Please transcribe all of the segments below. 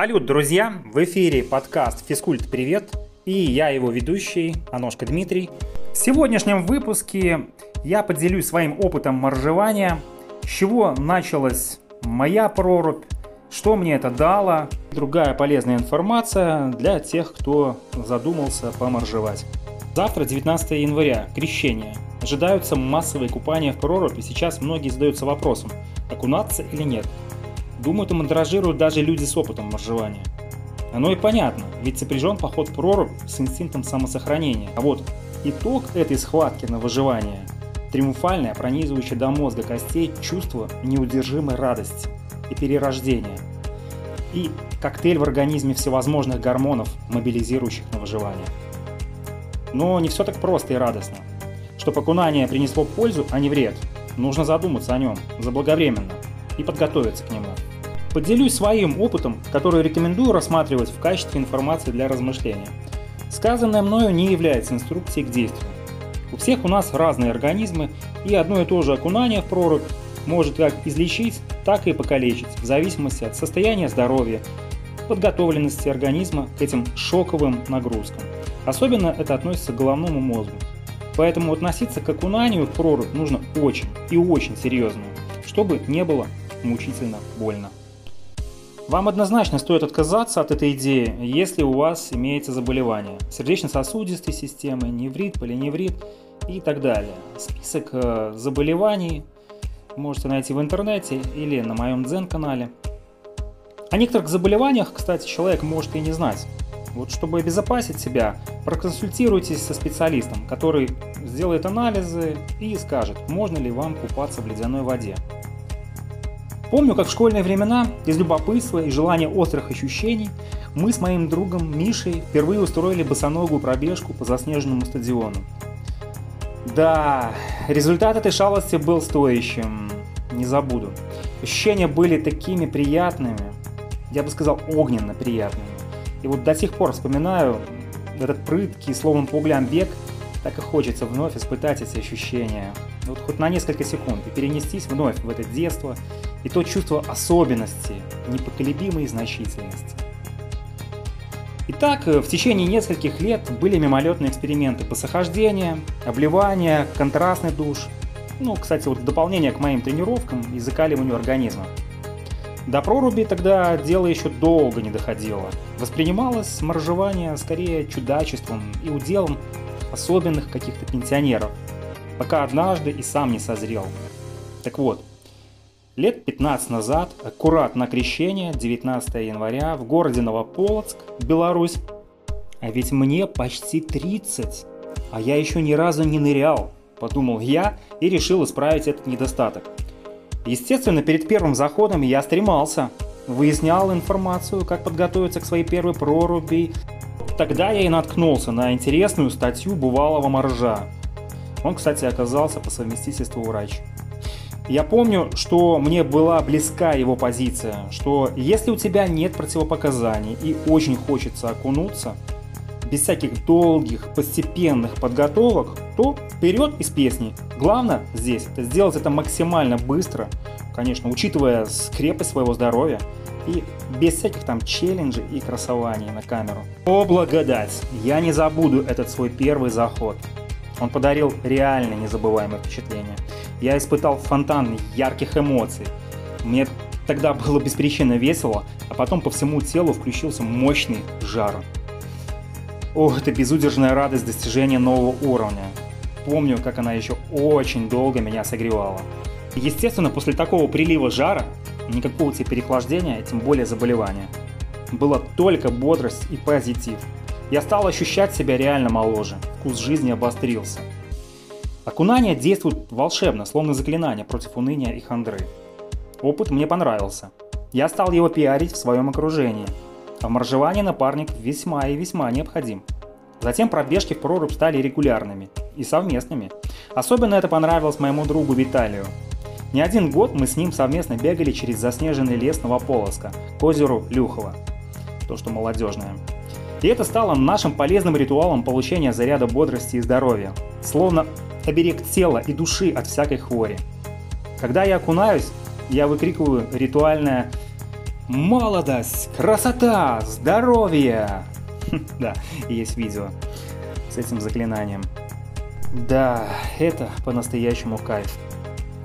Салют, друзья! В эфире подкаст «Физкульт. Привет» и я его ведущий, Аношка Дмитрий. В сегодняшнем выпуске я поделюсь своим опытом моржевания, с чего началась моя прорубь, что мне это дало, другая полезная информация для тех, кто задумался поморжевать. Завтра, 19 января, крещение. Ожидаются массовые купания в прорубь, и сейчас многие задаются вопросом, окунаться или нет. Думаю, это мандражируют даже люди с опытом моржевания. Оно и понятно, ведь сопряжен поход в прорубь с инстинктом самосохранения. А вот итог этой схватки на выживание – триумфальное, пронизывающее до мозга костей чувство неудержимой радости и перерождения. И коктейль в организме всевозможных гормонов, мобилизирующих на выживание. Но не все так просто и радостно. Чтобы окунание принесло пользу, а не вред, нужно задуматься о нем заблаговременно и подготовиться к нему. Поделюсь своим опытом, который рекомендую рассматривать в качестве информации для размышления. Сказанное мною не является инструкцией к действию. У всех у нас разные организмы, и одно и то же окунание в прорубь может как излечить, так и покалечить, в зависимости от состояния здоровья, подготовленности организма к этим шоковым нагрузкам. Особенно это относится к головному мозгу. Поэтому относиться к окунанию в прорубь нужно очень и очень серьезно, чтобы не было мучительно больно. Вам однозначно стоит отказаться от этой идеи, если у вас имеется заболевание сердечно-сосудистой системы, неврит, поливневрит и так далее. Список э, заболеваний можете найти в интернете или на моем Дзен-канале. О некоторых заболеваниях, кстати, человек может и не знать. Вот чтобы обезопасить себя, проконсультируйтесь со специалистом, который сделает анализы и скажет, можно ли вам купаться в ледяной воде. Помню, как в школьные времена, из любопытства и желания острых ощущений, мы с моим другом Мишей впервые устроили босоногую пробежку по заснеженному стадиону. Да, результат этой шалости был стоящим, не забуду. Ощущения были такими приятными, я бы сказал, огненно приятными. И вот до сих пор вспоминаю этот прыткий, словом по углям бег, так и хочется вновь испытать эти ощущения. Вот хоть на несколько секунд и перенестись вновь в это детство и то чувство особенности, непоколебимой значительности. Итак, в течение нескольких лет были мимолетные эксперименты посохождения, обливания, контрастный душ. Ну, кстати, вот дополнение к моим тренировкам и закаливанию организма. До проруби тогда дело еще долго не доходило. Воспринималось моржевание скорее чудачеством и уделом особенных каких-то пенсионеров, пока однажды и сам не созрел. Так вот, лет 15 назад, аккурат на крещение, 19 января, в городе Новополоцк, Беларусь, а ведь мне почти 30, а я еще ни разу не нырял, подумал я и решил исправить этот недостаток. Естественно, перед первым заходом я стремался, выяснял информацию, как подготовиться к своей первой проруби, Тогда я и наткнулся на интересную статью бывалого моржа. Он, кстати, оказался по совместительству врач. Я помню, что мне была близка его позиция, что если у тебя нет противопоказаний и очень хочется окунуться, без всяких долгих, постепенных подготовок, то вперед из песни. Главное здесь это сделать это максимально быстро, конечно, учитывая скрепость своего здоровья и без всяких там челленджей и красований на камеру. О, благодать! Я не забуду этот свой первый заход. Он подарил реально незабываемое впечатление. Я испытал фонтан ярких эмоций. Мне тогда было беспричинно весело, а потом по всему телу включился мощный жар. Ох, это безудержная радость достижения нового уровня. Помню, как она еще очень долго меня согревала. Естественно, после такого прилива жара никакого тебе переохлаждения, тем более заболевания. Была только бодрость и позитив. Я стал ощущать себя реально моложе, вкус жизни обострился. Окунание действует волшебно, словно заклинание против уныния и хандры. Опыт мне понравился. Я стал его пиарить в своем окружении. А в моржевании напарник весьма и весьма необходим. Затем пробежки в прорубь стали регулярными и совместными. Особенно это понравилось моему другу Виталию, не один год мы с ним совместно бегали через заснеженный лес Новополоска к озеру Люхово, то что молодежное. И это стало нашим полезным ритуалом получения заряда бодрости и здоровья, словно оберег тела и души от всякой хвори. Когда я окунаюсь, я выкрикиваю ритуальное молодость, красота, здоровье. Да, есть видео с этим заклинанием. Да, это по-настоящему кайф.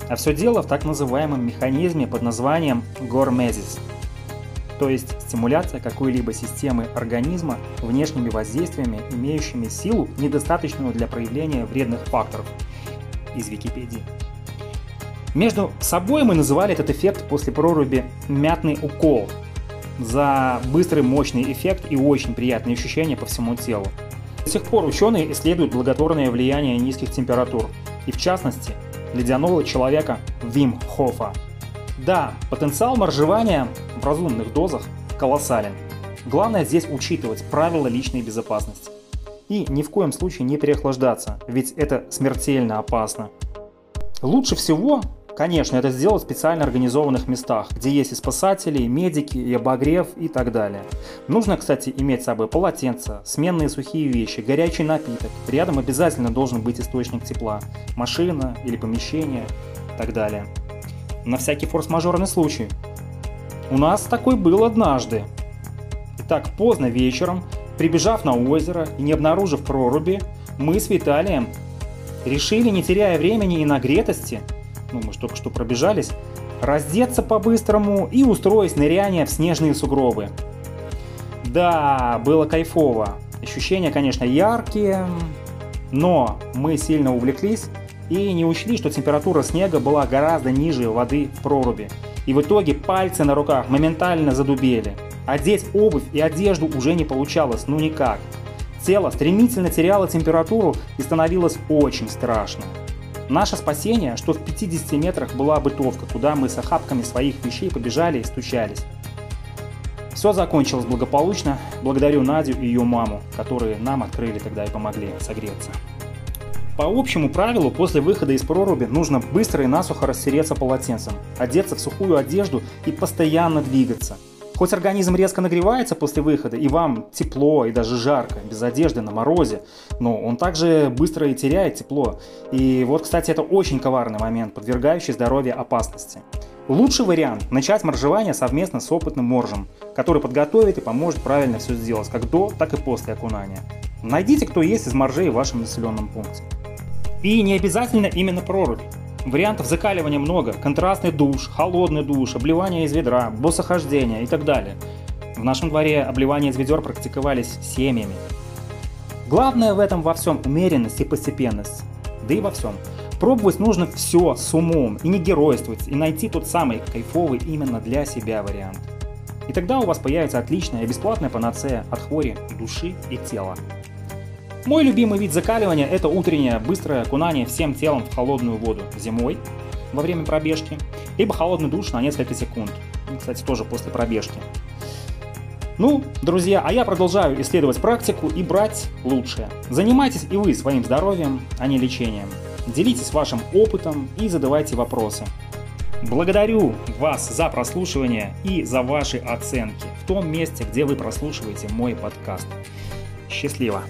А все дело в так называемом механизме под названием гормезис, то есть стимуляция какой-либо системы организма внешними воздействиями, имеющими силу, недостаточную для проявления вредных факторов. Из Википедии. Между собой мы называли этот эффект после проруби «мятный укол» за быстрый мощный эффект и очень приятные ощущения по всему телу. До сих пор ученые исследуют благотворное влияние низких температур, и в частности, ледяного человека Вим Хофа. Да, потенциал моржевания в разумных дозах колоссален. Главное здесь учитывать правила личной безопасности. И ни в коем случае не переохлаждаться, ведь это смертельно опасно. Лучше всего Конечно, это сделать в специально организованных местах, где есть и спасатели, и медики, и обогрев и так далее. Нужно, кстати, иметь с собой полотенце, сменные сухие вещи, горячий напиток. Рядом обязательно должен быть источник тепла, машина или помещение и так далее. На всякий форс-мажорный случай. У нас такой был однажды. Итак, поздно вечером, прибежав на озеро и не обнаружив проруби, мы с Виталием решили, не теряя времени и нагретости, ну мы же только что пробежались, раздеться по-быстрому и устроить ныряние в снежные сугробы. Да, было кайфово. Ощущения, конечно, яркие, но мы сильно увлеклись и не учли, что температура снега была гораздо ниже воды в проруби. И в итоге пальцы на руках моментально задубели. Одеть обувь и одежду уже не получалось, ну никак. Тело стремительно теряло температуру и становилось очень страшно. Наше спасение, что в 50 метрах была бытовка, куда мы с охапками своих вещей побежали и стучались. Все закончилось благополучно. Благодарю Надю и ее маму, которые нам открыли тогда и помогли согреться. По общему правилу, после выхода из проруби нужно быстро и насухо растереться полотенцем, одеться в сухую одежду и постоянно двигаться – Хоть организм резко нагревается после выхода, и вам тепло и даже жарко, без одежды на морозе, но он также быстро и теряет тепло. И вот, кстати, это очень коварный момент, подвергающий здоровье опасности. Лучший вариант – начать моржевание совместно с опытным моржем, который подготовит и поможет правильно все сделать, как до, так и после окунания. Найдите, кто есть из моржей в вашем населенном пункте. И не обязательно именно прорубь. Вариантов закаливания много. Контрастный душ, холодный душ, обливание из ведра, босохождение и так далее. В нашем дворе обливание из ведер практиковались семьями. Главное в этом во всем умеренность и постепенность. Да и во всем. Пробовать нужно все с умом и не геройствовать, и найти тот самый кайфовый именно для себя вариант. И тогда у вас появится отличная и бесплатная панацея от хвори души и тела. Мой любимый вид закаливания – это утреннее быстрое окунание всем телом в холодную воду зимой во время пробежки, либо холодный душ на несколько секунд, кстати, тоже после пробежки. Ну, друзья, а я продолжаю исследовать практику и брать лучшее. Занимайтесь и вы своим здоровьем, а не лечением. Делитесь вашим опытом и задавайте вопросы. Благодарю вас за прослушивание и за ваши оценки в том месте, где вы прослушиваете мой подкаст. Счастливо!